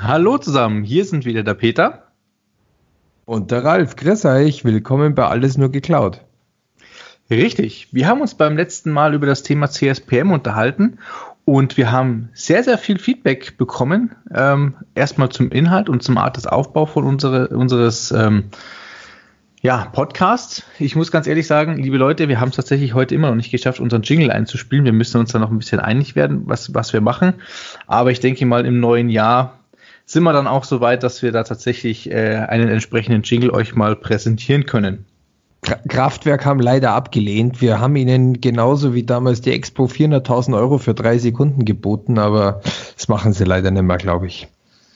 Hallo zusammen, hier sind wieder der Peter. Und der Ralf. Grüß euch, willkommen bei Alles nur geklaut. Richtig, wir haben uns beim letzten Mal über das Thema CSPM unterhalten und wir haben sehr, sehr viel Feedback bekommen. Ähm, erstmal zum Inhalt und zum Art des Aufbaus von unsere, unseres ähm, ja, Podcasts. Ich muss ganz ehrlich sagen, liebe Leute, wir haben es tatsächlich heute immer noch nicht geschafft, unseren Jingle einzuspielen. Wir müssen uns da noch ein bisschen einig werden, was, was wir machen. Aber ich denke mal, im neuen Jahr sind wir dann auch so weit, dass wir da tatsächlich äh, einen entsprechenden Jingle euch mal präsentieren können. Kraftwerk haben leider abgelehnt. Wir haben ihnen genauso wie damals die Expo 400.000 Euro für drei Sekunden geboten, aber das machen sie leider nicht mehr, glaube ich.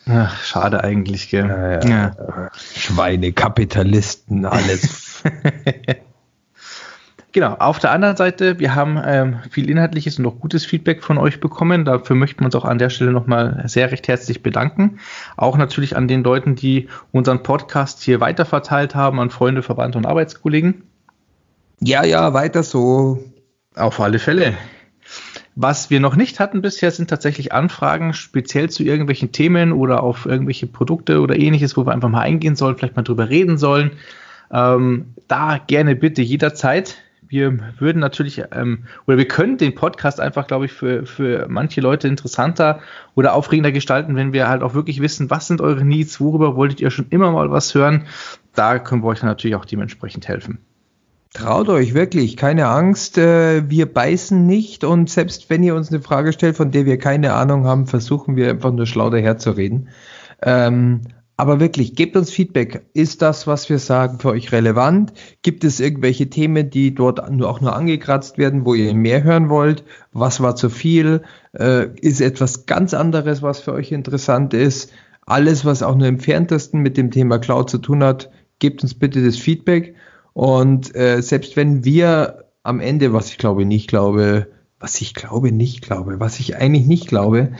Ach, schade eigentlich, gell? Ja, ja. Ja. Schweine, Kapitalisten, alles. genau, auf der anderen Seite, wir haben ähm, viel inhaltliches und auch gutes Feedback von euch bekommen. Dafür möchten wir uns auch an der Stelle nochmal sehr recht herzlich bedanken. Auch natürlich an den Leuten, die unseren Podcast hier weiterverteilt haben, an Freunde, Verwandte und Arbeitskollegen. Ja, ja, weiter so. Auf alle Fälle. Was wir noch nicht hatten bisher, sind tatsächlich Anfragen speziell zu irgendwelchen Themen oder auf irgendwelche Produkte oder ähnliches, wo wir einfach mal eingehen sollen, vielleicht mal drüber reden sollen. Ähm, da gerne bitte jederzeit. Wir würden natürlich ähm, oder wir können den Podcast einfach, glaube ich, für, für manche Leute interessanter oder aufregender gestalten, wenn wir halt auch wirklich wissen, was sind eure Needs, worüber wolltet ihr schon immer mal was hören. Da können wir euch dann natürlich auch dementsprechend helfen. Traut euch wirklich, keine Angst, äh, wir beißen nicht und selbst wenn ihr uns eine Frage stellt, von der wir keine Ahnung haben, versuchen wir einfach nur schlau daherzureden. Ähm, aber wirklich, gebt uns Feedback. Ist das, was wir sagen, für euch relevant? Gibt es irgendwelche Themen, die dort nur auch nur angekratzt werden, wo ihr mehr hören wollt? Was war zu viel? Äh, ist etwas ganz anderes, was für euch interessant ist? Alles, was auch nur im entferntesten mit dem Thema Cloud zu tun hat, gebt uns bitte das Feedback. Und äh, selbst wenn wir am Ende, was ich glaube nicht glaube, was ich glaube nicht glaube, was ich eigentlich nicht glaube,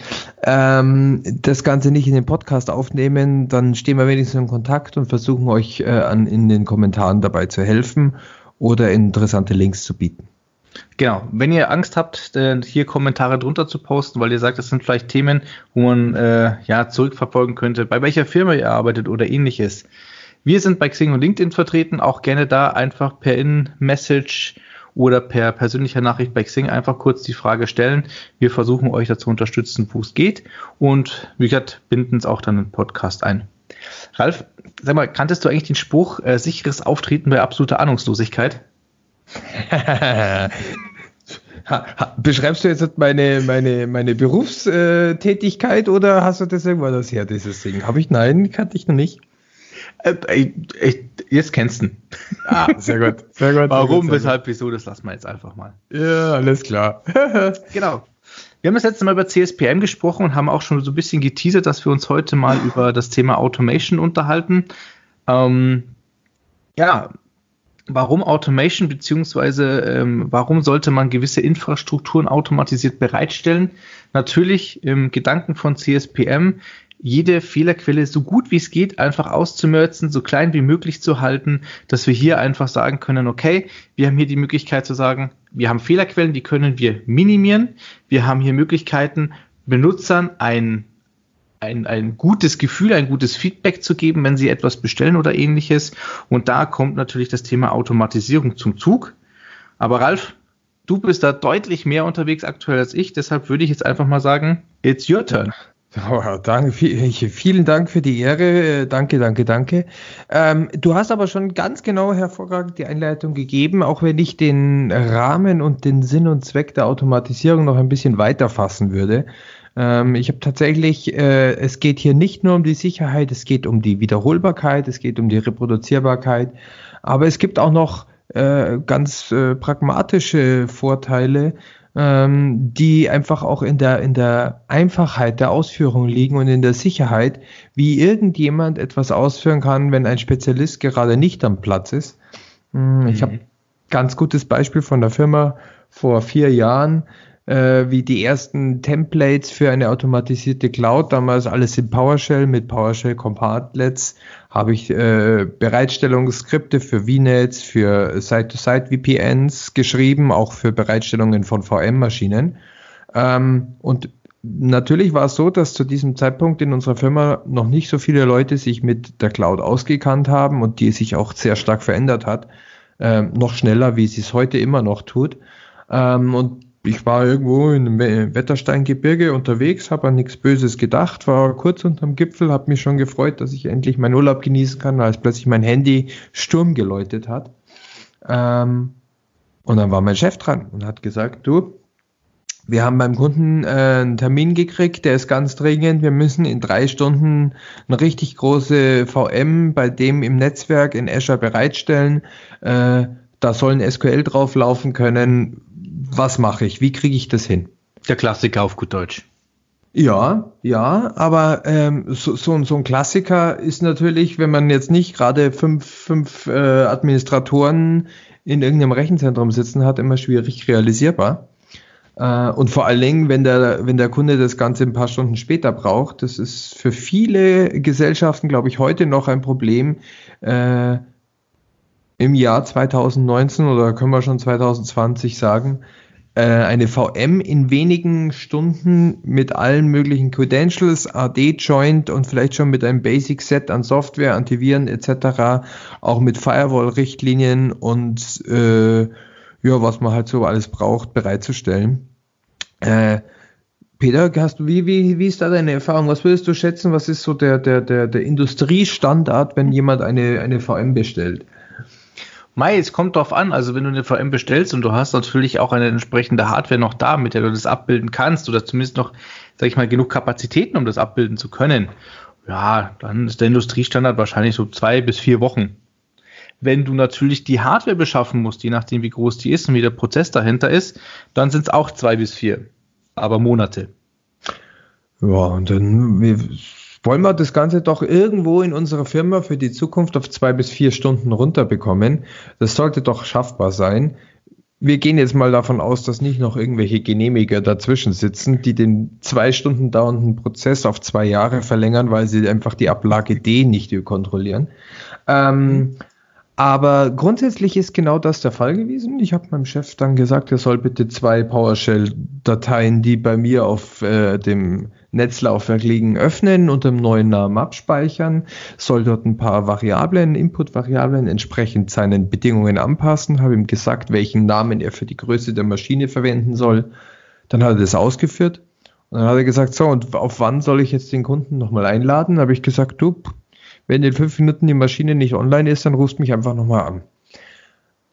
ähm, das Ganze nicht in den Podcast aufnehmen, dann stehen wir wenigstens in Kontakt und versuchen euch äh, an, in den Kommentaren dabei zu helfen oder interessante Links zu bieten. Genau, wenn ihr Angst habt, äh, hier Kommentare drunter zu posten, weil ihr sagt, das sind vielleicht Themen, wo man äh, ja zurückverfolgen könnte, bei welcher Firma ihr arbeitet oder ähnliches, wir sind bei Xing und LinkedIn vertreten, auch gerne da einfach per In-Message oder per persönlicher Nachricht bei Xing einfach kurz die Frage stellen. Wir versuchen euch dazu unterstützen, wo es geht und wie gesagt, binden es auch dann den Podcast ein. Ralf, sag mal, kanntest du eigentlich den Spruch äh, sicheres Auftreten bei absoluter Ahnungslosigkeit? Beschreibst du jetzt meine, meine, meine Berufstätigkeit oder hast du das irgendwann das her, dieses Ding? Habe ich? Nein, kannte ich noch nicht. Äh, jetzt kennst du ihn. Ah, sehr gut. Sehr gut Warum, sehr gut, weshalb, wieso, das lassen wir jetzt einfach mal. Ja, alles klar. genau. Wir haben das letzte Mal über CSPM gesprochen und haben auch schon so ein bisschen geteasert, dass wir uns heute mal über das Thema Automation unterhalten. Ähm, ja, warum Automation, beziehungsweise ähm, warum sollte man gewisse Infrastrukturen automatisiert bereitstellen? Natürlich im Gedanken von CSPM jede Fehlerquelle so gut wie es geht einfach auszumerzen, so klein wie möglich zu halten, dass wir hier einfach sagen können, okay, wir haben hier die Möglichkeit zu sagen, wir haben Fehlerquellen, die können wir minimieren. Wir haben hier Möglichkeiten, Benutzern ein, ein, ein gutes Gefühl, ein gutes Feedback zu geben, wenn sie etwas bestellen oder ähnliches. Und da kommt natürlich das Thema Automatisierung zum Zug. Aber Ralf, du bist da deutlich mehr unterwegs aktuell als ich, deshalb würde ich jetzt einfach mal sagen, it's your turn. Oh, danke, vielen Dank für die Ehre. Äh, danke, danke, danke. Ähm, du hast aber schon ganz genau hervorragend die Einleitung gegeben, auch wenn ich den Rahmen und den Sinn und Zweck der Automatisierung noch ein bisschen weiter fassen würde. Ähm, ich habe tatsächlich, äh, es geht hier nicht nur um die Sicherheit, es geht um die Wiederholbarkeit, es geht um die Reproduzierbarkeit, aber es gibt auch noch äh, ganz äh, pragmatische Vorteile, ähm, die einfach auch in der, in der Einfachheit der Ausführung liegen und in der Sicherheit, wie irgendjemand etwas ausführen kann, wenn ein Spezialist gerade nicht am Platz ist. Hm, ich mhm. habe ganz gutes Beispiel von der Firma vor vier Jahren äh, wie die ersten Templates für eine automatisierte Cloud, damals alles in PowerShell mit PowerShell Compartlets, habe ich äh, Bereitstellungsskripte für VNets, für Site-to-Site VPNs geschrieben, auch für Bereitstellungen von VM-Maschinen. Ähm, und natürlich war es so, dass zu diesem Zeitpunkt in unserer Firma noch nicht so viele Leute sich mit der Cloud ausgekannt haben und die sich auch sehr stark verändert hat. Ähm, noch schneller, wie sie es heute immer noch tut. Ähm, und ich war irgendwo einem Wettersteingebirge unterwegs, habe an nichts Böses gedacht, war kurz unterm Gipfel, habe mich schon gefreut, dass ich endlich meinen Urlaub genießen kann, als plötzlich mein Handy Sturm geläutet hat. Ähm, und dann war mein Chef dran und hat gesagt, du, wir haben beim Kunden äh, einen Termin gekriegt, der ist ganz dringend. Wir müssen in drei Stunden eine richtig große VM bei dem im Netzwerk in Azure bereitstellen. Äh, da soll ein SQL drauf laufen können. Was mache ich? Wie kriege ich das hin? Der Klassiker auf gut Deutsch. Ja, ja, aber ähm, so, so, so ein Klassiker ist natürlich, wenn man jetzt nicht gerade fünf, fünf äh, Administratoren in irgendeinem Rechenzentrum sitzen hat, immer schwierig realisierbar. Äh, und vor allen Dingen, wenn der, wenn der Kunde das Ganze ein paar Stunden später braucht, das ist für viele Gesellschaften, glaube ich, heute noch ein Problem. Äh, Im Jahr 2019 oder können wir schon 2020 sagen, äh, eine VM in wenigen Stunden mit allen möglichen Credentials, AD-Joint und vielleicht schon mit einem Basic-Set an Software, Antiviren etc., auch mit Firewall-Richtlinien und äh, ja, was man halt so alles braucht, bereitzustellen. Äh, Peter, hast du, wie, wie, wie ist da deine Erfahrung? Was würdest du schätzen? Was ist so der, der, der, der Industriestandard, wenn jemand eine, eine VM bestellt? Mai, es kommt drauf an. Also wenn du eine VM bestellst und du hast natürlich auch eine entsprechende Hardware noch da, mit der du das abbilden kannst oder zumindest noch, sag ich mal, genug Kapazitäten, um das abbilden zu können. Ja, dann ist der Industriestandard wahrscheinlich so zwei bis vier Wochen. Wenn du natürlich die Hardware beschaffen musst, je nachdem wie groß die ist und wie der Prozess dahinter ist, dann sind es auch zwei bis vier, aber Monate. Ja, und dann wollen wir das Ganze doch irgendwo in unserer Firma für die Zukunft auf zwei bis vier Stunden runterbekommen. Das sollte doch schaffbar sein. Wir gehen jetzt mal davon aus, dass nicht noch irgendwelche Genehmiger dazwischen sitzen, die den zwei Stunden dauernden Prozess auf zwei Jahre verlängern, weil sie einfach die Ablage D nicht kontrollieren. Ähm, aber grundsätzlich ist genau das der Fall gewesen. Ich habe meinem Chef dann gesagt, er soll bitte zwei PowerShell-Dateien, die bei mir auf äh, dem Netzlaufwerk liegen, öffnen und im neuen Namen abspeichern, soll dort ein paar Variablen, Input-Variablen entsprechend seinen Bedingungen anpassen, habe ihm gesagt, welchen Namen er für die Größe der Maschine verwenden soll. Dann hat er das ausgeführt und dann hat er gesagt, so, und auf wann soll ich jetzt den Kunden nochmal einladen? Habe ich gesagt, du, wenn in fünf Minuten die Maschine nicht online ist, dann rufst mich einfach nochmal an.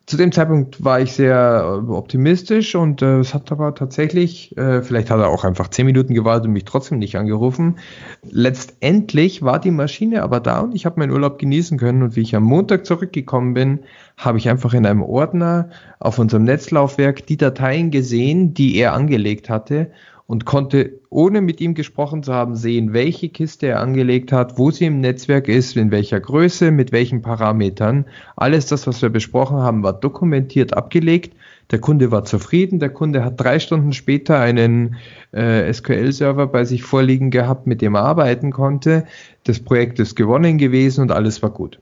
Zu dem Zeitpunkt war ich sehr äh, optimistisch und äh, es hat aber tatsächlich, äh, vielleicht hat er auch einfach zehn Minuten gewartet und mich trotzdem nicht angerufen. Letztendlich war die Maschine aber da und ich habe meinen Urlaub genießen können und wie ich am Montag zurückgekommen bin, habe ich einfach in einem Ordner auf unserem Netzlaufwerk die Dateien gesehen, die er angelegt hatte und konnte, ohne mit ihm gesprochen zu haben, sehen, welche Kiste er angelegt hat, wo sie im Netzwerk ist, in welcher Größe, mit welchen Parametern. Alles das, was wir besprochen haben, war dokumentiert abgelegt. Der Kunde war zufrieden. Der Kunde hat drei Stunden später einen äh, SQL-Server bei sich vorliegen gehabt, mit dem er arbeiten konnte. Das Projekt ist gewonnen gewesen und alles war gut.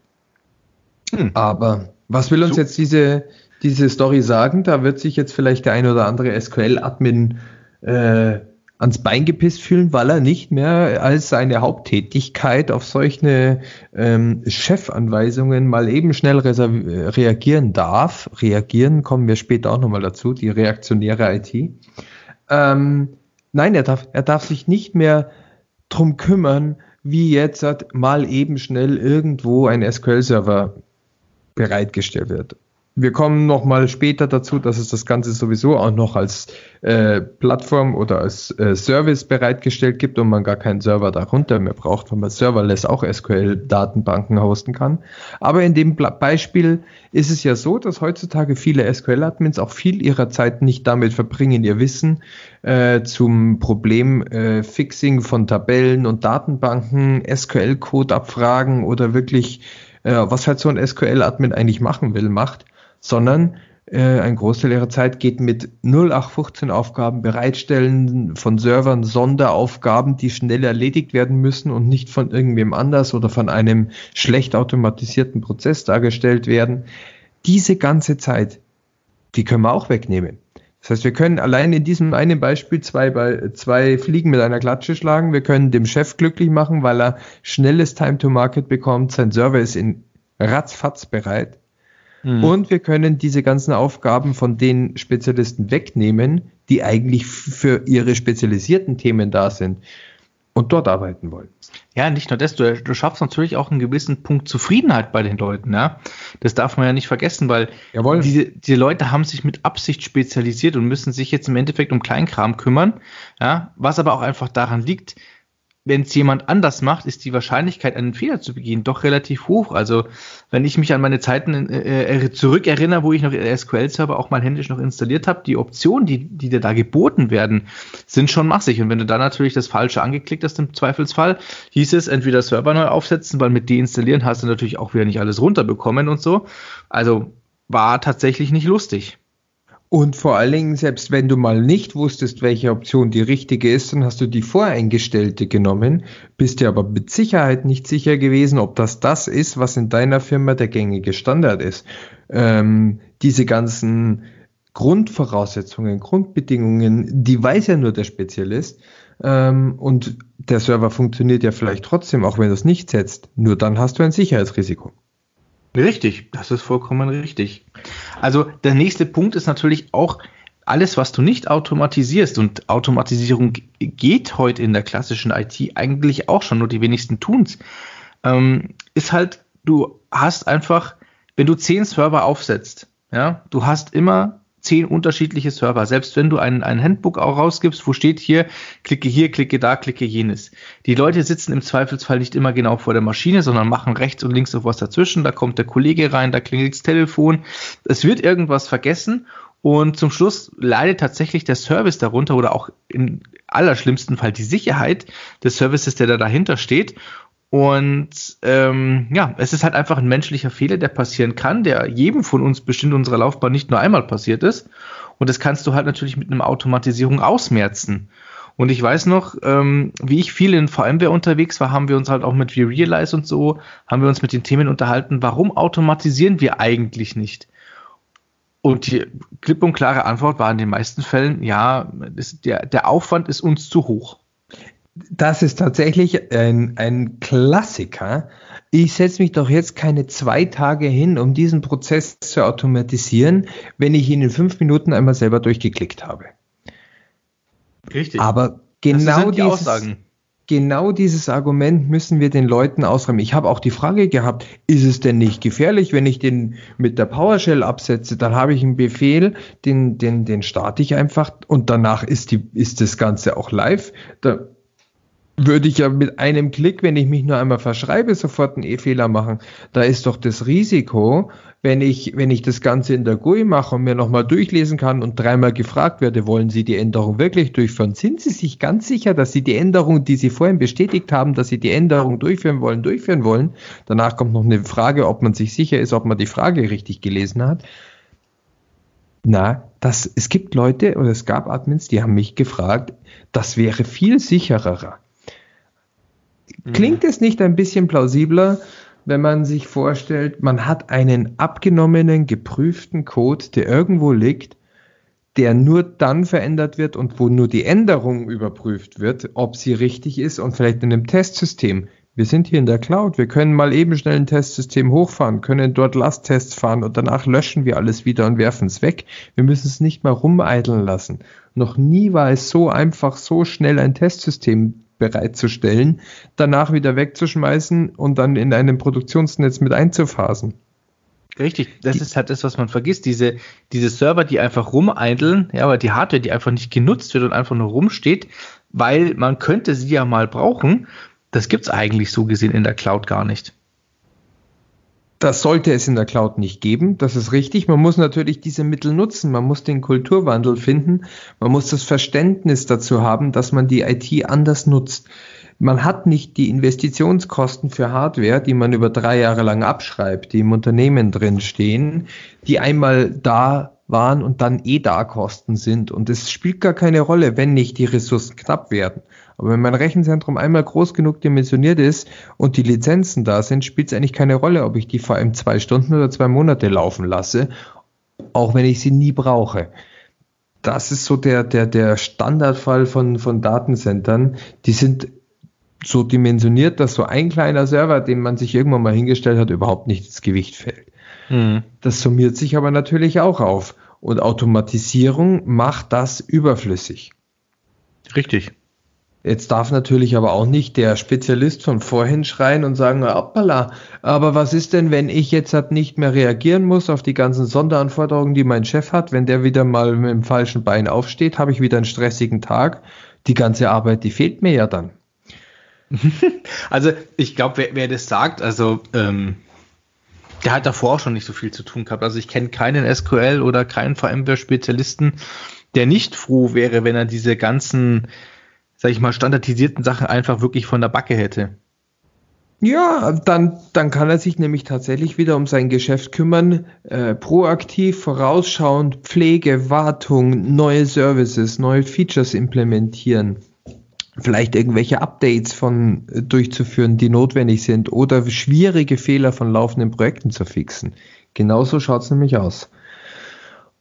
Hm. Aber was will uns so. jetzt diese, diese Story sagen? Da wird sich jetzt vielleicht der ein oder andere SQL-Admin äh, ans Bein gepisst fühlen, weil er nicht mehr als seine Haupttätigkeit auf solche ähm, Chefanweisungen mal eben schnell reagieren darf. Reagieren kommen wir später auch nochmal dazu, die reaktionäre IT. Ähm, nein, er darf, er darf sich nicht mehr drum kümmern, wie jetzt mal eben schnell irgendwo ein SQL-Server bereitgestellt wird. Wir kommen nochmal später dazu, dass es das Ganze sowieso auch noch als äh, Plattform oder als äh, Service bereitgestellt gibt und man gar keinen Server darunter mehr braucht, weil man serverless auch SQL-Datenbanken hosten kann. Aber in dem Beispiel ist es ja so, dass heutzutage viele SQL-Admins auch viel ihrer Zeit nicht damit verbringen, ihr Wissen äh, zum Problem äh, von Tabellen und Datenbanken, SQL-Code abfragen oder wirklich äh, was halt so ein SQL-Admin eigentlich machen will, macht sondern äh, ein Großteil ihrer Zeit geht mit 0815 Aufgaben bereitstellen von Servern, Sonderaufgaben, die schnell erledigt werden müssen und nicht von irgendwem anders oder von einem schlecht automatisierten Prozess dargestellt werden. Diese ganze Zeit, die können wir auch wegnehmen. Das heißt, wir können allein in diesem einen Beispiel zwei, zwei Fliegen mit einer Klatsche schlagen. Wir können dem Chef glücklich machen, weil er schnelles Time to Market bekommt. Sein Server ist in ratzfatz bereit. Mhm. Und wir können diese ganzen Aufgaben von den Spezialisten wegnehmen, die eigentlich für ihre spezialisierten Themen da sind und dort arbeiten wollen. Ja, nicht nur das, du, du, schaffst natürlich auch einen gewissen Punkt Zufriedenheit bei den Leuten, ja. Das darf man ja nicht vergessen, weil Jawohl. diese, diese Leute haben sich mit Absicht spezialisiert und müssen sich jetzt im Endeffekt um Kleinkram kümmern, ja. Was aber auch einfach daran liegt, wenn es jemand anders macht, ist die Wahrscheinlichkeit, einen Fehler zu begehen, doch relativ hoch. Also wenn ich mich an meine Zeiten äh, äh zurückerinnere, wo ich noch SQL-Server auch mal händisch noch installiert habe, die Optionen, die, die dir da geboten werden, sind schon massig. Und wenn du da natürlich das Falsche angeklickt hast im Zweifelsfall, hieß es entweder Server neu aufsetzen, weil mit deinstallieren hast du natürlich auch wieder nicht alles runterbekommen und so. Also war tatsächlich nicht lustig. Und vor allen Dingen, selbst wenn du mal nicht wusstest, welche Option die richtige ist, dann hast du die voreingestellte genommen, bist dir aber mit Sicherheit nicht sicher gewesen, ob das das ist, was in deiner Firma der gängige Standard ist. Ähm, diese ganzen Grundvoraussetzungen, Grundbedingungen, die weiß ja nur der Spezialist. Ähm, und der Server funktioniert ja vielleicht trotzdem, auch wenn du es nicht setzt. Nur dann hast du ein Sicherheitsrisiko. Richtig, das ist vollkommen richtig. Also der nächste Punkt ist natürlich auch alles, was du nicht automatisierst und Automatisierung geht heute in der klassischen IT eigentlich auch schon, nur die wenigsten tun's, ähm, ist halt, du hast einfach, wenn du zehn Server aufsetzt, ja, du hast immer zehn unterschiedliche Server. Selbst wenn du ein, ein Handbook auch rausgibst, wo steht hier, klicke hier, klicke da, klicke jenes. Die Leute sitzen im Zweifelsfall nicht immer genau vor der Maschine, sondern machen rechts und links noch was dazwischen. Da kommt der Kollege rein, da klingelt das Telefon. Es wird irgendwas vergessen und zum Schluss leidet tatsächlich der Service darunter oder auch im allerschlimmsten Fall die Sicherheit des Services, der da dahinter steht. Und ähm, ja, es ist halt einfach ein menschlicher Fehler, der passieren kann, der jedem von uns bestimmt unserer Laufbahn nicht nur einmal passiert ist. Und das kannst du halt natürlich mit einer Automatisierung ausmerzen. Und ich weiß noch, ähm, wie ich viel in VMware unterwegs war, haben wir uns halt auch mit vRealize und so, haben wir uns mit den Themen unterhalten, warum automatisieren wir eigentlich nicht? Und die klipp und klare Antwort war in den meisten Fällen, ja, das, der, der Aufwand ist uns zu hoch das ist tatsächlich ein, ein Klassiker. Ich setze mich doch jetzt keine zwei Tage hin, um diesen Prozess zu automatisieren, wenn ich ihn in fünf Minuten einmal selber durchgeklickt habe. Richtig. Aber genau die dieses, Aussagen. Genau dieses Argument müssen wir den Leuten ausräumen. Ich habe auch die Frage gehabt, ist es denn nicht gefährlich, wenn ich den mit der PowerShell absetze, dann habe ich einen Befehl, den, den, den starte ich einfach und danach ist, die, ist das Ganze auch live. Da, würde ich ja mit einem Klick, wenn ich mich nur einmal verschreibe, sofort einen E-Fehler machen. Da ist doch das Risiko, wenn ich, wenn ich das Ganze in der GUI mache und mir nochmal durchlesen kann und dreimal gefragt werde, wollen Sie die Änderung wirklich durchführen? Sind Sie sich ganz sicher, dass Sie die Änderung, die Sie vorhin bestätigt haben, dass Sie die Änderung durchführen wollen, durchführen wollen? Danach kommt noch eine Frage, ob man sich sicher ist, ob man die Frage richtig gelesen hat. Na, das, es gibt Leute oder es gab Admins, die haben mich gefragt, das wäre viel sicherer Klingt es nicht ein bisschen plausibler, wenn man sich vorstellt, man hat einen abgenommenen, geprüften Code, der irgendwo liegt, der nur dann verändert wird und wo nur die Änderung überprüft wird, ob sie richtig ist und vielleicht in einem Testsystem. Wir sind hier in der Cloud, wir können mal eben schnell ein Testsystem hochfahren, können dort Lasttests fahren und danach löschen wir alles wieder und werfen es weg. Wir müssen es nicht mal rumeideln lassen. Noch nie war es so einfach, so schnell ein Testsystem bereitzustellen, danach wieder wegzuschmeißen und dann in einem Produktionsnetz mit einzuphasen. Richtig, das ist halt das, was man vergisst. Diese, diese Server, die einfach rumeideln, ja, aber die Hardware, die einfach nicht genutzt wird und einfach nur rumsteht, weil man könnte sie ja mal brauchen, das gibt es eigentlich so gesehen in der Cloud gar nicht. Das sollte es in der Cloud nicht geben, das ist richtig. Man muss natürlich diese Mittel nutzen, man muss den Kulturwandel finden, man muss das Verständnis dazu haben, dass man die IT anders nutzt. Man hat nicht die Investitionskosten für Hardware, die man über drei Jahre lang abschreibt, die im Unternehmen drin stehen, die einmal da waren und dann eh da Kosten sind. Und es spielt gar keine Rolle, wenn nicht die Ressourcen knapp werden. Aber wenn mein Rechenzentrum einmal groß genug dimensioniert ist und die Lizenzen da sind, spielt es eigentlich keine Rolle, ob ich die VM zwei Stunden oder zwei Monate laufen lasse, auch wenn ich sie nie brauche. das ist so der, der, der Standardfall von, von Datencentern. Die sind so dimensioniert, dass so ein kleiner Server, den man sich irgendwann mal hingestellt hat, überhaupt nicht ins Gewicht fällt. Mhm. Das summiert sich aber natürlich auch auf. Und Automatisierung macht das überflüssig. Richtig. Jetzt darf natürlich aber auch nicht der Spezialist von vorhin schreien und sagen, hoppala, aber was ist denn, wenn ich jetzt halt nicht mehr reagieren muss auf die ganzen Sonderanforderungen, die mein Chef hat, wenn der wieder mal mit dem falschen Bein aufsteht, habe ich wieder einen stressigen Tag. Die ganze Arbeit, die fehlt mir ja dann. Also ich glaube, wer, wer, das sagt, also ähm, der hat davor auch schon nicht so viel zu tun gehabt. Also ich kenne keinen SQL oder keinen VMware-Spezialisten, der nicht froh wäre, wenn er diese ganzen sag ich mal, standardisierten Sachen einfach wirklich von der Backe hätte. Ja, dann, dann kann er sich nämlich tatsächlich wieder um sein Geschäft kümmern, äh, proaktiv, vorausschauend, Pflege, Wartung, neue Services, neue Features implementieren, vielleicht irgendwelche Updates von äh, durchzuführen, die notwendig sind oder schwierige Fehler von laufenden Projekten zu fixen. Genauso schaut es nämlich aus.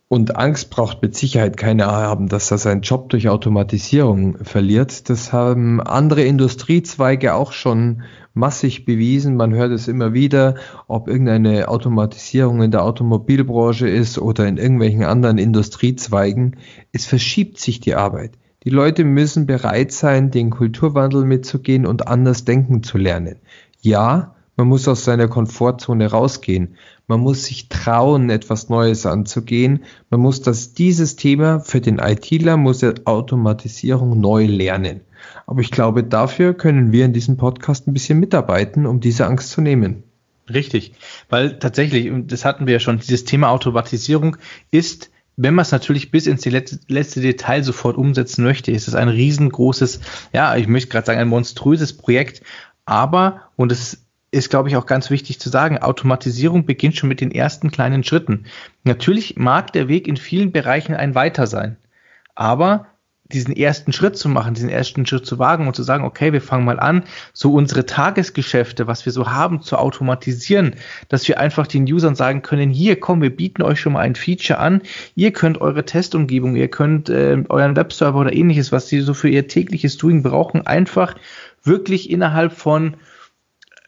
Und Angst braucht mit Sicherheit keine haben, dass er seinen Job durch Automatisierung verliert. Das haben andere Industriezweige auch schon massig bewiesen. Man hört es immer wieder, ob irgendeine Automatisierung in der Automobilbranche ist oder in irgendwelchen anderen Industriezweigen. Es verschiebt sich die Arbeit. Die Leute müssen bereit sein, den Kulturwandel mitzugehen und anders denken zu lernen. Ja, man muss aus seiner Komfortzone rausgehen. Man muss sich trauen, etwas Neues anzugehen. Man muss das, dieses Thema für den ITler muss er Automatisierung neu lernen. Aber ich glaube, dafür können wir in diesem Podcast ein bisschen mitarbeiten, um diese Angst zu nehmen. Richtig, weil tatsächlich, und das hatten wir ja schon, dieses Thema Automatisierung ist wenn man es natürlich bis ins letzte, letzte, Detail sofort umsetzen möchte, ist es ein riesengroßes, ja, ich möchte gerade sagen, ein monströses Projekt. Aber, und es ist, glaube ich, auch ganz wichtig zu sagen, Automatisierung beginnt schon mit den ersten kleinen Schritten. Natürlich mag der Weg in vielen Bereichen ein weiter sein, aber diesen ersten Schritt zu machen, diesen ersten Schritt zu wagen und zu sagen, okay, wir fangen mal an, so unsere Tagesgeschäfte, was wir so haben, zu automatisieren, dass wir einfach den Usern sagen können, hier, komm, wir bieten euch schon mal ein Feature an, ihr könnt eure Testumgebung, ihr könnt äh, euren Webserver oder ähnliches, was sie so für ihr tägliches Doing brauchen, einfach wirklich innerhalb von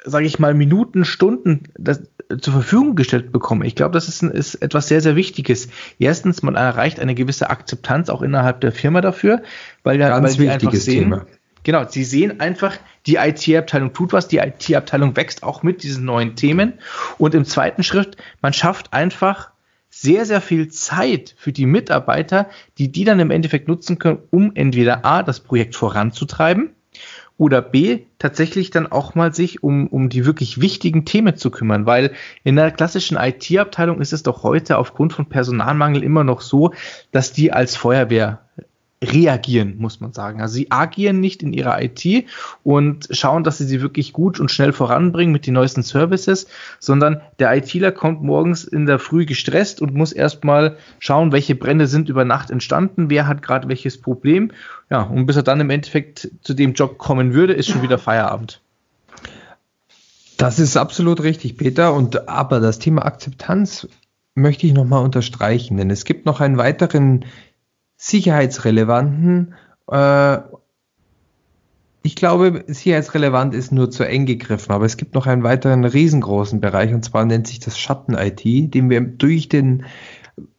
sage ich mal, Minuten, Stunden das, zur Verfügung gestellt bekomme. Ich glaube, das ist, ist etwas sehr, sehr Wichtiges. Erstens, man erreicht eine gewisse Akzeptanz auch innerhalb der Firma dafür, weil, ja, weil sie einfach sehen, Thema. genau, sie sehen einfach, die IT-Abteilung tut was, die IT-Abteilung wächst auch mit diesen neuen Themen. Und im zweiten Schritt, man schafft einfach sehr, sehr viel Zeit für die Mitarbeiter, die die dann im Endeffekt nutzen können, um entweder A, das Projekt voranzutreiben, oder B, tatsächlich dann auch mal sich um, um die wirklich wichtigen Themen zu kümmern, weil in der klassischen IT-Abteilung ist es doch heute aufgrund von Personalmangel immer noch so, dass die als Feuerwehr reagieren, muss man sagen. Also sie agieren nicht in ihrer IT und schauen, dass sie sie wirklich gut und schnell voranbringen mit den neuesten Services, sondern der ITler kommt morgens in der Früh gestresst und muss erstmal schauen, welche Brände sind über Nacht entstanden, wer hat gerade welches Problem. Ja, und bis er dann im Endeffekt zu dem Job kommen würde, ist schon wieder Feierabend. Das ist absolut richtig, Peter. Und aber das Thema Akzeptanz möchte ich nochmal unterstreichen, denn es gibt noch einen weiteren sicherheitsrelevanten, äh, ich glaube, sicherheitsrelevant ist nur zu eng gegriffen, aber es gibt noch einen weiteren riesengroßen Bereich und zwar nennt sich das Schatten-IT, den wir durch den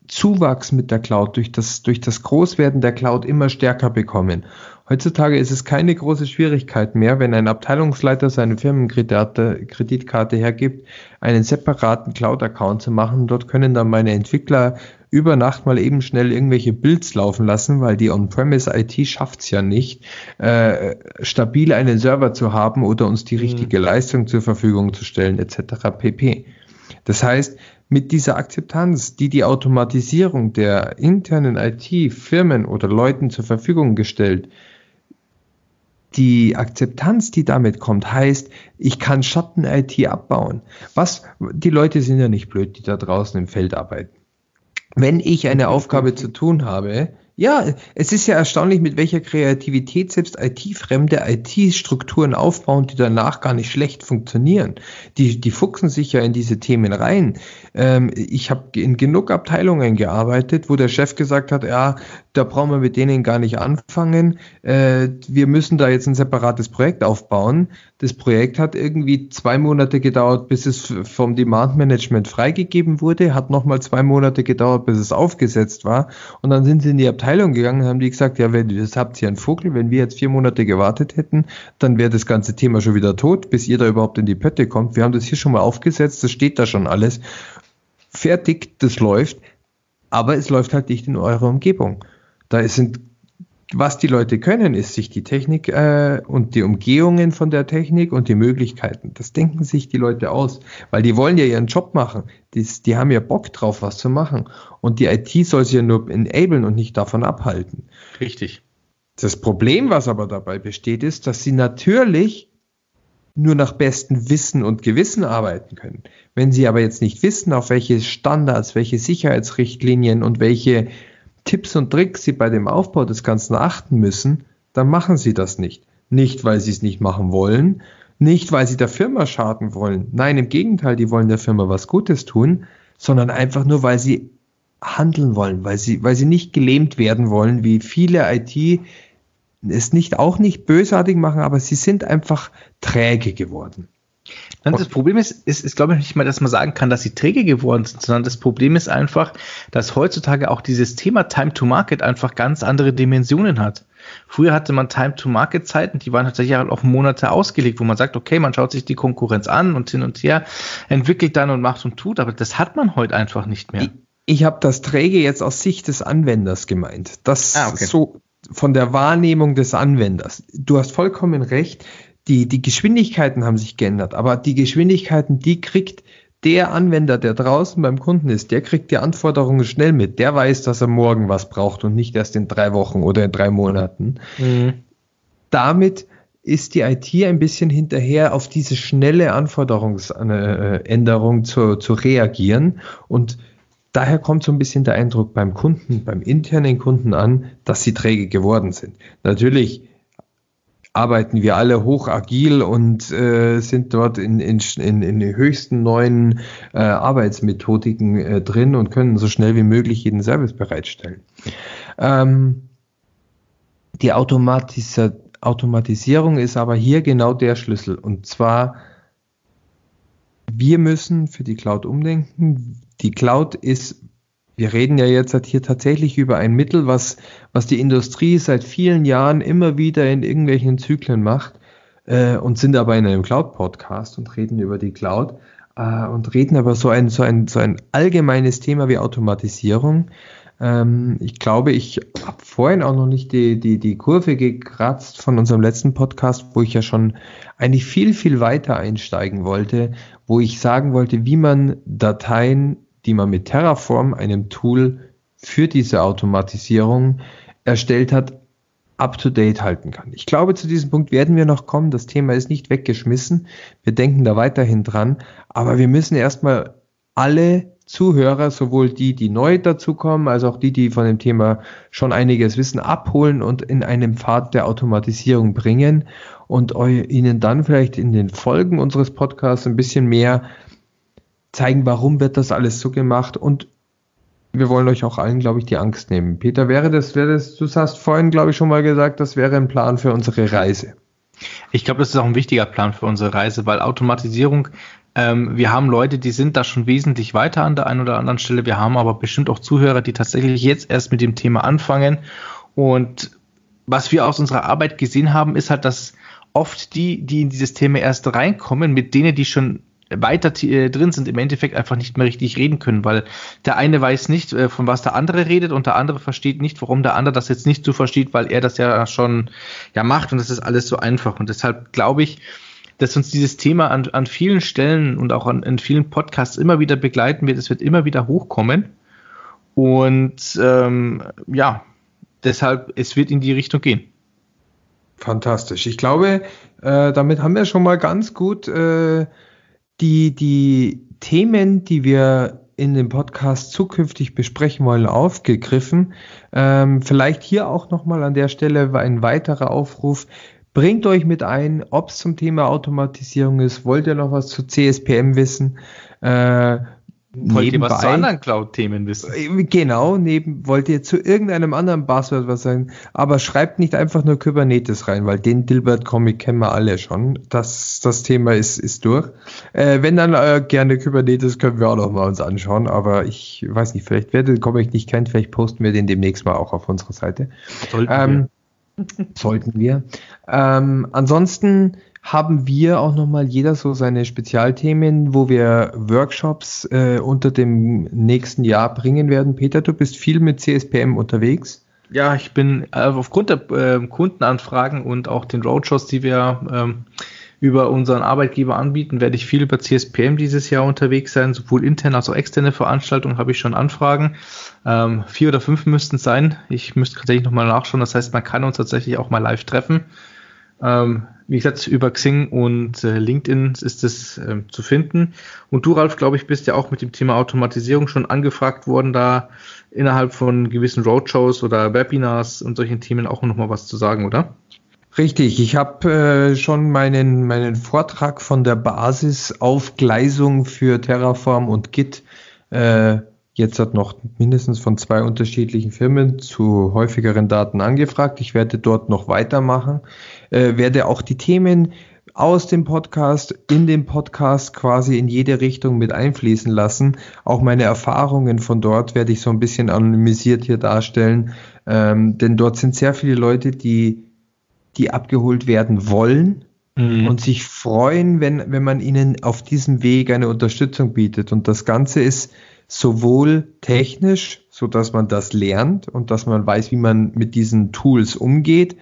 Zuwachs mit der Cloud, durch das, durch das Großwerden der Cloud immer stärker bekommen. Heutzutage ist es keine große Schwierigkeit mehr, wenn ein Abteilungsleiter seine Firmenkreditkarte hergibt, einen separaten Cloud-Account zu machen. Dort können dann meine Entwickler über Nacht mal eben schnell irgendwelche Builds laufen lassen, weil die On-Premise-IT schafft's ja nicht, äh, stabil einen Server zu haben oder uns die mhm. richtige mhm. Leistung zur Verfügung zu stellen, etc. pp. Das heißt, mit dieser Akzeptanz, die die Automatisierung der internen IT Firmen oder Leuten zur Verfügung gestellt, die Akzeptanz, die damit kommt, heißt, ich kann Schatten-IT abbauen. Was, die Leute sind ja nicht blöd, die da draußen im Feld arbeiten. Wenn ich eine Aufgabe zu tun habe, Ja, es ist ja erstaunlich, mit welcher Kreativität selbst IT-fremde IT-Strukturen aufbauen, die danach gar nicht schlecht funktionieren. Die, die fuchsen sich ja in diese Themen rein. Ähm, ich habe in genug Abteilungen gearbeitet, wo der Chef gesagt hat, ja, da brauchen wir mit denen gar nicht anfangen. Äh, wir müssen da jetzt ein separates Projekt aufbauen. Das Projekt hat irgendwie zwei Monate gedauert, bis es vom Demand Management freigegeben wurde, hat nochmal zwei Monate gedauert, bis es aufgesetzt war. Und dann sind sie in die Abteilung gegangen und haben die gesagt, ja, wenn das habt ihr einen Vogel, wenn wir jetzt vier Monate gewartet hätten, dann wäre das ganze Thema schon wieder tot, bis ihr da überhaupt in die Pötte kommt. Wir haben das hier schon mal aufgesetzt, das steht da schon alles. Fertig, das läuft, aber es läuft halt nicht in eurer Umgebung. Da sind, was die Leute können, ist sich die Technik äh, und die Umgehungen von der Technik und die Möglichkeiten. Das denken sich die Leute aus, weil die wollen ja ihren Job machen. Die, die haben ja Bock drauf, was zu machen. Und die IT soll sie ja nur enablen und nicht davon abhalten. Richtig. Das Problem, was aber dabei besteht, ist, dass sie natürlich nur nach bestem Wissen und Gewissen arbeiten können. Wenn sie aber jetzt nicht wissen, auf welche Standards, welche Sicherheitsrichtlinien und welche Tipps und Tricks Sie bei dem Aufbau des Ganzen achten müssen, dann machen Sie das nicht. Nicht, weil Sie es nicht machen wollen, nicht, weil Sie der Firma schaden wollen. Nein, im Gegenteil, die wollen der Firma was Gutes tun, sondern einfach nur, weil sie handeln wollen, weil sie, weil sie nicht gelähmt werden wollen, wie viele IT es nicht auch nicht bösartig machen, aber sie sind einfach träge geworden. Das Problem ist, ist, ist, glaube ich, nicht mal, dass man sagen kann, dass sie träge geworden sind, sondern das Problem ist einfach, dass heutzutage auch dieses Thema Time to Market einfach ganz andere Dimensionen hat. Früher hatte man Time to Market Zeiten, die waren tatsächlich auf Monate ausgelegt, wo man sagt, okay, man schaut sich die Konkurrenz an und hin und her, entwickelt dann und macht und tut, aber das hat man heute einfach nicht mehr. Ich, ich habe das Träge jetzt aus Sicht des Anwenders gemeint. Das ah, okay. so von der Wahrnehmung des Anwenders. Du hast vollkommen recht die, die Geschwindigkeiten haben sich geändert, aber die Geschwindigkeiten, die kriegt der Anwender, der draußen beim Kunden ist, der kriegt die Anforderungen schnell mit. Der weiß, dass er morgen was braucht und nicht erst in drei Wochen oder in drei Monaten. Mhm. Damit ist die IT ein bisschen hinterher, auf diese schnelle Anforderungsänderung zu, zu reagieren. Und daher kommt so ein bisschen der Eindruck beim Kunden, beim internen Kunden an, dass sie träge geworden sind. Natürlich arbeiten wir alle hoch agil und äh, sind dort in, in, in, in den höchsten neuen äh, Arbeitsmethodiken äh, drin und können so schnell wie möglich jeden Service bereitstellen. Ähm, die Automatis Automatisierung ist aber hier genau der Schlüssel. Und zwar, wir müssen für die Cloud umdenken. Die Cloud ist wir reden ja jetzt halt hier tatsächlich über ein Mittel, was, was die Industrie seit vielen Jahren immer wieder in irgendwelchen Zyklen macht äh, und sind aber in einem Cloud-Podcast und reden über die Cloud äh, und reden aber so ein, so, ein, so ein allgemeines Thema wie Automatisierung. Ähm, ich glaube, ich habe vorhin auch noch nicht die, die, die Kurve gekratzt von unserem letzten Podcast, wo ich ja schon eigentlich viel, viel weiter einsteigen wollte, wo ich sagen wollte, wie man Dateien die man mit Terraform, einem Tool für diese Automatisierung erstellt hat, up-to-date halten kann. Ich glaube, zu diesem Punkt werden wir noch kommen. Das Thema ist nicht weggeschmissen. Wir denken da weiterhin dran. Aber wir müssen erstmal alle Zuhörer, sowohl die, die neu dazukommen, als auch die, die von dem Thema schon einiges wissen, abholen und in einem Pfad der Automatisierung bringen und ihnen dann vielleicht in den Folgen unseres Podcasts ein bisschen mehr zeigen, warum wird das alles so gemacht und wir wollen euch auch allen, glaube ich, die Angst nehmen. Peter, wäre das, wäre das, du hast vorhin, glaube ich, schon mal gesagt, das wäre ein Plan für unsere Reise. Ich glaube, das ist auch ein wichtiger Plan für unsere Reise, weil Automatisierung, ähm, wir haben Leute, die sind da schon wesentlich weiter an der einen oder anderen Stelle. Wir haben aber bestimmt auch Zuhörer, die tatsächlich jetzt erst mit dem Thema anfangen. Und was wir aus unserer Arbeit gesehen haben, ist halt, dass oft die, die in dieses Thema erst reinkommen, mit denen, die schon weiter äh, drin sind, im Endeffekt einfach nicht mehr richtig reden können, weil der eine weiß nicht, äh, von was der andere redet und der andere versteht nicht, warum der andere das jetzt nicht so versteht, weil er das ja schon ja macht und das ist alles so einfach. Und deshalb glaube ich, dass uns dieses Thema an, an vielen Stellen und auch an, in vielen Podcasts immer wieder begleiten wird. Es wird immer wieder hochkommen. Und ähm, ja, deshalb, es wird in die Richtung gehen. Fantastisch. Ich glaube, äh, damit haben wir schon mal ganz gut äh, die, die Themen, die wir in dem Podcast zukünftig besprechen wollen, aufgegriffen. Ähm, vielleicht hier auch nochmal an der Stelle ein weiterer Aufruf. Bringt euch mit ein, ob es zum Thema Automatisierung ist. Wollt ihr noch was zu CSPM wissen? Äh, Wollt ihr was zu anderen Cloud-Themen wissen? Äh, genau, neben, wollt ihr zu irgendeinem anderen Buzzword was sagen, aber schreibt nicht einfach nur Kubernetes rein, weil den Dilbert-Comic kennen wir alle schon. Das, das Thema ist, ist durch. Äh, wenn dann äh, gerne Kubernetes, können wir auch noch mal uns anschauen, aber ich weiß nicht, vielleicht wer den Comic nicht kennt, vielleicht posten wir den demnächst mal auch auf unserer Seite. Sollten ähm, wir. Sollten wir. Ähm, ansonsten haben wir auch nochmal jeder so seine Spezialthemen, wo wir Workshops äh, unter dem nächsten Jahr bringen werden. Peter, du bist viel mit CSPM unterwegs. Ja, ich bin äh, aufgrund der äh, Kundenanfragen und auch den Roadshows, die wir ähm, über unseren Arbeitgeber anbieten, werde ich viel über CSPM dieses Jahr unterwegs sein. Sowohl interne als auch externe Veranstaltungen habe ich schon Anfragen. Ähm, vier oder fünf müssten es sein. Ich müsste tatsächlich nochmal nachschauen. Das heißt, man kann uns tatsächlich auch mal live treffen. Ähm, wie gesagt, über Xing und äh, LinkedIn ist es äh, zu finden. Und du, Ralf, glaube ich, bist ja auch mit dem Thema Automatisierung schon angefragt worden, da innerhalb von gewissen Roadshows oder Webinars und solchen Themen auch nochmal was zu sagen, oder? Richtig, ich habe äh, schon meinen, meinen Vortrag von der Basisaufgleisung für Terraform und Git äh, jetzt hat noch mindestens von zwei unterschiedlichen Firmen zu häufigeren Daten angefragt. Ich werde dort noch weitermachen, äh, werde auch die Themen aus dem Podcast in den Podcast quasi in jede Richtung mit einfließen lassen. Auch meine Erfahrungen von dort werde ich so ein bisschen anonymisiert hier darstellen, ähm, denn dort sind sehr viele Leute, die, die abgeholt werden wollen, mhm. und sich freuen, wenn, wenn man ihnen auf diesem Weg eine Unterstützung bietet. Und das Ganze ist sowohl technisch, so dass man das lernt und dass man weiß, wie man mit diesen Tools umgeht,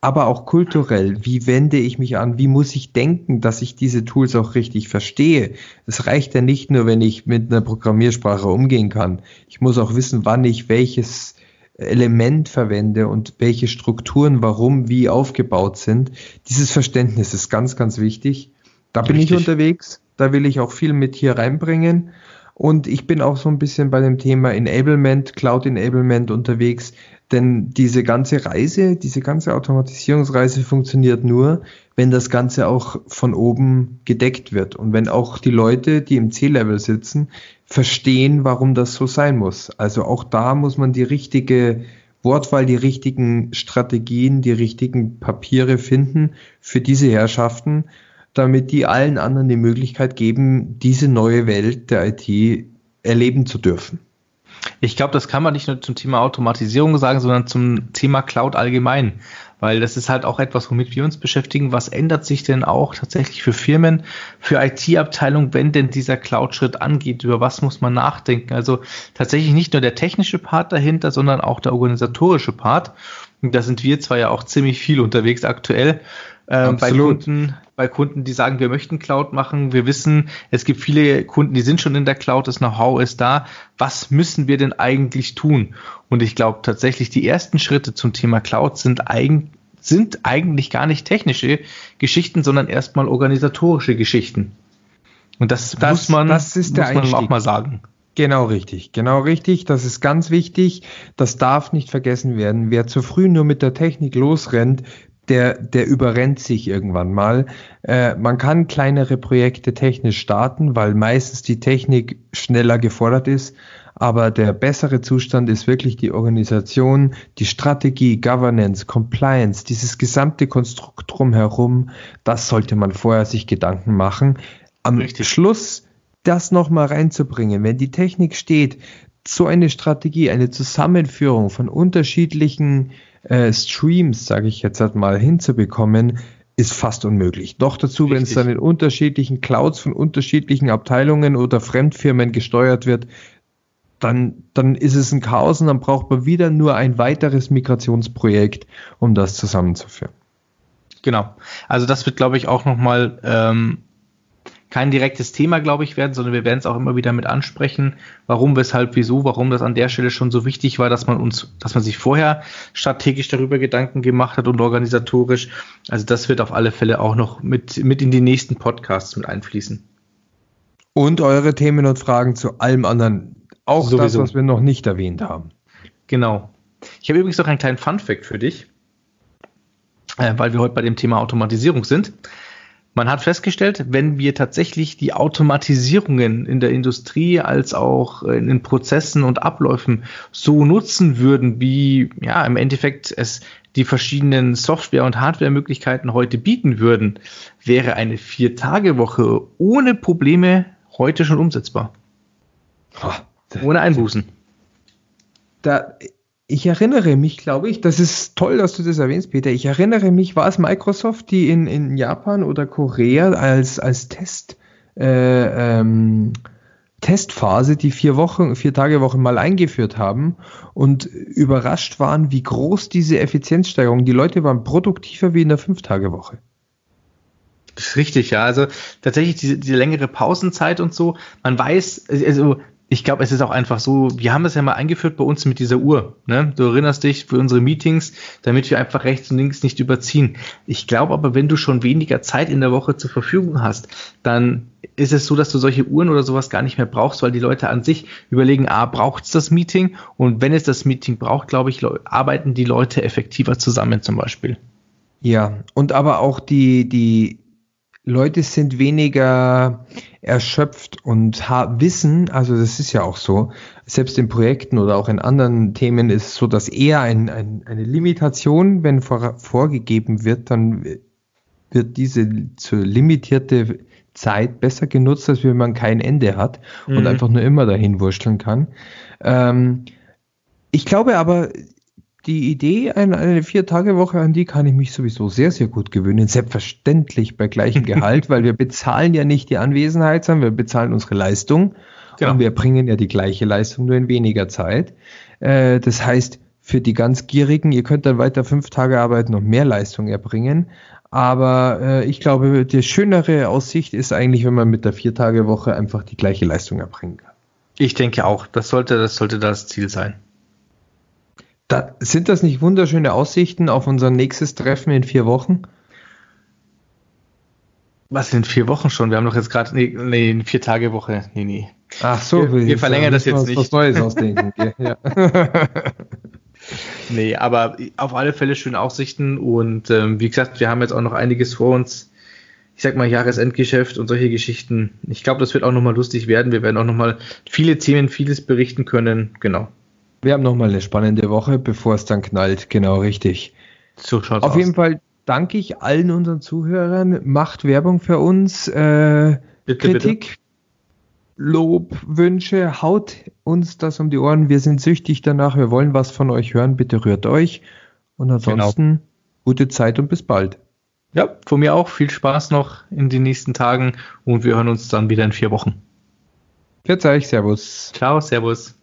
aber auch kulturell. Wie wende ich mich an? Wie muss ich denken, dass ich diese Tools auch richtig verstehe? Es reicht ja nicht nur, wenn ich mit einer Programmiersprache umgehen kann. Ich muss auch wissen, wann ich welches Element verwende und welche Strukturen, warum, wie aufgebaut sind. Dieses Verständnis ist ganz, ganz wichtig. Da bin Richtig. ich unterwegs. Da will ich auch viel mit hier reinbringen. Und ich bin auch so ein bisschen bei dem Thema Enablement, Cloud Enablement unterwegs, denn diese ganze Reise, diese ganze Automatisierungsreise funktioniert nur, wenn das Ganze auch von oben gedeckt wird und wenn auch die Leute, die im C-Level sitzen, verstehen, warum das so sein muss. Also auch da muss man die richtige Wortwahl, die richtigen Strategien, die richtigen Papiere finden für diese Herrschaften damit die allen anderen die Möglichkeit geben, diese neue Welt der IT erleben zu dürfen. Ich glaube, das kann man nicht nur zum Thema Automatisierung sagen, sondern zum Thema Cloud allgemein. Weil das ist halt auch etwas, womit wir uns beschäftigen. Was ändert sich denn auch tatsächlich für Firmen, für IT-Abteilungen, wenn denn dieser Cloud-Schritt angeht? Über was muss man nachdenken? Also tatsächlich nicht nur der technische Part dahinter, sondern auch der organisatorische Part. Und da sind wir zwar ja auch ziemlich viel unterwegs aktuell. Ähm, bei Kunden, bei Kunden, die sagen, wir möchten Cloud machen. Wir wissen, es gibt viele Kunden, die sind schon in der Cloud, das Know-how ist da. Was müssen wir denn eigentlich tun? Und ich glaube tatsächlich, die ersten Schritte zum Thema Cloud sind eigentlich sind eigentlich gar nicht technische Geschichten, sondern erstmal organisatorische Geschichten. Und das, das muss man, das ist der muss man auch mal sagen. Genau richtig, genau richtig. Das ist ganz wichtig. Das darf nicht vergessen werden. Wer zu früh nur mit der Technik losrennt, der, der überrennt sich irgendwann mal. Äh, man kann kleinere Projekte technisch starten, weil meistens die Technik schneller gefordert ist. Aber der bessere Zustand ist wirklich die Organisation, die Strategie, Governance, Compliance, dieses gesamte Konstrukt drumherum. Das sollte man vorher sich Gedanken machen. Am Richtig. Schluss das nochmal reinzubringen, wenn die Technik steht, so eine Strategie, eine Zusammenführung von unterschiedlichen äh, Streams, sage ich jetzt halt mal, hinzubekommen, ist fast unmöglich. Noch dazu, wenn es dann in unterschiedlichen Clouds von unterschiedlichen Abteilungen oder Fremdfirmen gesteuert wird, dann, dann ist es ein Chaos und dann braucht man wieder nur ein weiteres Migrationsprojekt, um das zusammenzuführen. Genau. Also das wird, glaube ich, auch nochmal ähm, kein direktes Thema, glaube ich, werden, sondern wir werden es auch immer wieder mit ansprechen, warum, weshalb, wieso, warum das an der Stelle schon so wichtig war, dass man uns, dass man sich vorher strategisch darüber Gedanken gemacht hat und organisatorisch. Also das wird auf alle Fälle auch noch mit, mit in die nächsten Podcasts mit einfließen. Und eure Themen und Fragen zu allem anderen. Auch Sowieso. das, was wir noch nicht erwähnt haben. Genau. Ich habe übrigens noch einen kleinen Fun-Fact für dich, äh, weil wir heute bei dem Thema Automatisierung sind. Man hat festgestellt, wenn wir tatsächlich die Automatisierungen in der Industrie als auch in den Prozessen und Abläufen so nutzen würden, wie ja im Endeffekt es die verschiedenen Software- und Hardware-Möglichkeiten heute bieten würden, wäre eine Vier-Tage-Woche ohne Probleme heute schon umsetzbar. Oh, ohne Einbußen. Da, ich erinnere mich, glaube ich, das ist toll, dass du das erwähnst, Peter. Ich erinnere mich, war es Microsoft, die in, in Japan oder Korea als, als Test, äh, ähm, Testphase die vier Wochen, vier Tage Woche mal eingeführt haben und überrascht waren, wie groß diese Effizienzsteigerung. Die Leute waren produktiver wie in der fünf Tage Woche. Das ist richtig, ja. Also tatsächlich diese, diese längere Pausenzeit und so. Man weiß, also ich glaube, es ist auch einfach so, wir haben das ja mal eingeführt bei uns mit dieser Uhr. Ne? Du erinnerst dich für unsere Meetings, damit wir einfach rechts und links nicht überziehen. Ich glaube aber, wenn du schon weniger Zeit in der Woche zur Verfügung hast, dann ist es so, dass du solche Uhren oder sowas gar nicht mehr brauchst, weil die Leute an sich überlegen, ah, braucht es das Meeting? Und wenn es das Meeting braucht, glaube ich, arbeiten die Leute effektiver zusammen zum Beispiel. Ja, und aber auch die, die Leute sind weniger erschöpft und wissen, also das ist ja auch so, selbst in Projekten oder auch in anderen Themen ist es so, dass eher ein, ein, eine Limitation, wenn vor, vorgegeben wird, dann wird diese zu limitierte Zeit besser genutzt, als wenn man kein Ende hat mhm. und einfach nur immer dahin wursteln kann. Ähm, ich glaube aber, die Idee, eine, eine Vier-Tage-Woche, an die kann ich mich sowieso sehr, sehr gut gewöhnen. Selbstverständlich bei gleichem Gehalt, weil wir bezahlen ja nicht die Anwesenheit, sondern wir bezahlen unsere Leistung. Genau. Und wir bringen ja die gleiche Leistung nur in weniger Zeit. Äh, das heißt, für die ganz Gierigen, ihr könnt dann weiter fünf Tage arbeiten und mehr Leistung erbringen. Aber äh, ich glaube, die schönere Aussicht ist eigentlich, wenn man mit der Vier-Tage-Woche einfach die gleiche Leistung erbringen kann. Ich denke auch, das sollte, das sollte das Ziel sein. Da, sind das nicht wunderschöne Aussichten auf unser nächstes Treffen in vier Wochen? Was in vier Wochen schon? Wir haben doch jetzt gerade, nee, nee, eine vier Tage Woche. Nee, nee. Ach so, wir, wir verlängern das jetzt nicht. Was Neues ausdenken. ja. nee, aber auf alle Fälle schöne Aussichten und ähm, wie gesagt, wir haben jetzt auch noch einiges vor uns. Ich sag mal Jahresendgeschäft und solche Geschichten. Ich glaube, das wird auch nochmal lustig werden. Wir werden auch nochmal viele Themen, vieles berichten können. Genau. Wir haben nochmal eine spannende Woche, bevor es dann knallt. Genau, richtig. So schaut's Auf aus. jeden Fall danke ich allen unseren Zuhörern. Macht Werbung für uns. Äh, bitte, Kritik, bitte. Lob, Wünsche, haut uns das um die Ohren. Wir sind süchtig danach. Wir wollen was von euch hören. Bitte rührt euch. Und ansonsten genau. gute Zeit und bis bald. Ja, von mir auch. Viel Spaß noch in den nächsten Tagen und wir hören uns dann wieder in vier Wochen. Für euch. Servus. Ciao, Servus.